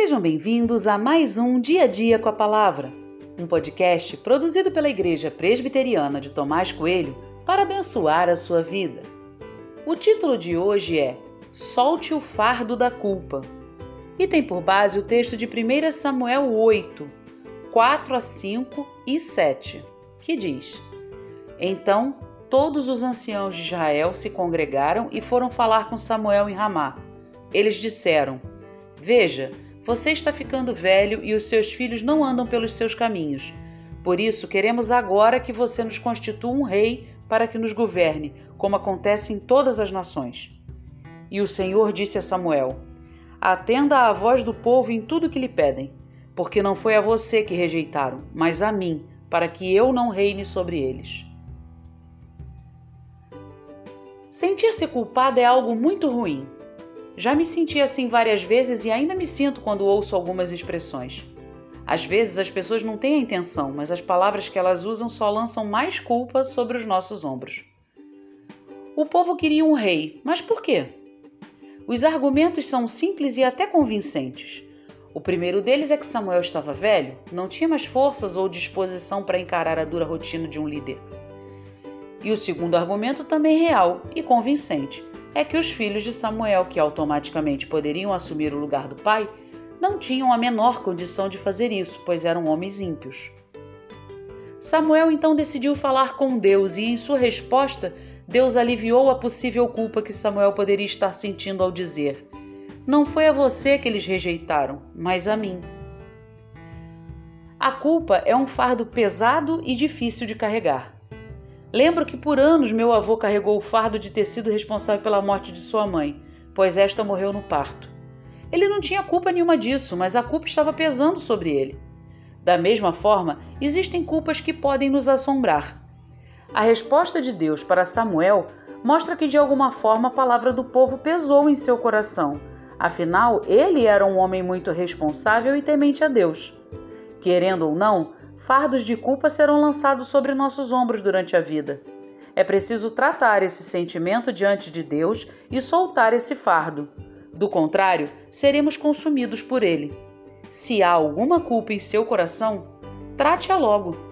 Sejam bem-vindos a mais um Dia a Dia com a Palavra, um podcast produzido pela Igreja Presbiteriana de Tomás Coelho para abençoar a sua vida. O título de hoje é Solte o fardo da culpa e tem por base o texto de 1 Samuel 8, 4 a 5 e 7, que diz: Então todos os anciãos de Israel se congregaram e foram falar com Samuel em Ramá. Eles disseram: Veja, você está ficando velho e os seus filhos não andam pelos seus caminhos. Por isso, queremos agora que você nos constitua um rei para que nos governe, como acontece em todas as nações. E o Senhor disse a Samuel: Atenda à voz do povo em tudo que lhe pedem, porque não foi a você que rejeitaram, mas a mim, para que eu não reine sobre eles. Sentir-se culpado é algo muito ruim. Já me senti assim várias vezes e ainda me sinto quando ouço algumas expressões. Às vezes as pessoas não têm a intenção, mas as palavras que elas usam só lançam mais culpa sobre os nossos ombros. O povo queria um rei, mas por quê? Os argumentos são simples e até convincentes. O primeiro deles é que Samuel estava velho, não tinha mais forças ou disposição para encarar a dura rotina de um líder. E o segundo argumento também real e convincente é que os filhos de Samuel, que automaticamente poderiam assumir o lugar do pai, não tinham a menor condição de fazer isso, pois eram homens ímpios. Samuel então decidiu falar com Deus e, em sua resposta, Deus aliviou a possível culpa que Samuel poderia estar sentindo ao dizer: Não foi a você que eles rejeitaram, mas a mim. A culpa é um fardo pesado e difícil de carregar. Lembro que por anos meu avô carregou o fardo de ter sido responsável pela morte de sua mãe, pois esta morreu no parto. Ele não tinha culpa nenhuma disso, mas a culpa estava pesando sobre ele. Da mesma forma, existem culpas que podem nos assombrar. A resposta de Deus para Samuel mostra que de alguma forma a palavra do povo pesou em seu coração. Afinal, ele era um homem muito responsável e temente a Deus. Querendo ou não, fardos de culpa serão lançados sobre nossos ombros durante a vida. É preciso tratar esse sentimento diante de Deus e soltar esse fardo. Do contrário, seremos consumidos por ele. Se há alguma culpa em seu coração, trate-a logo.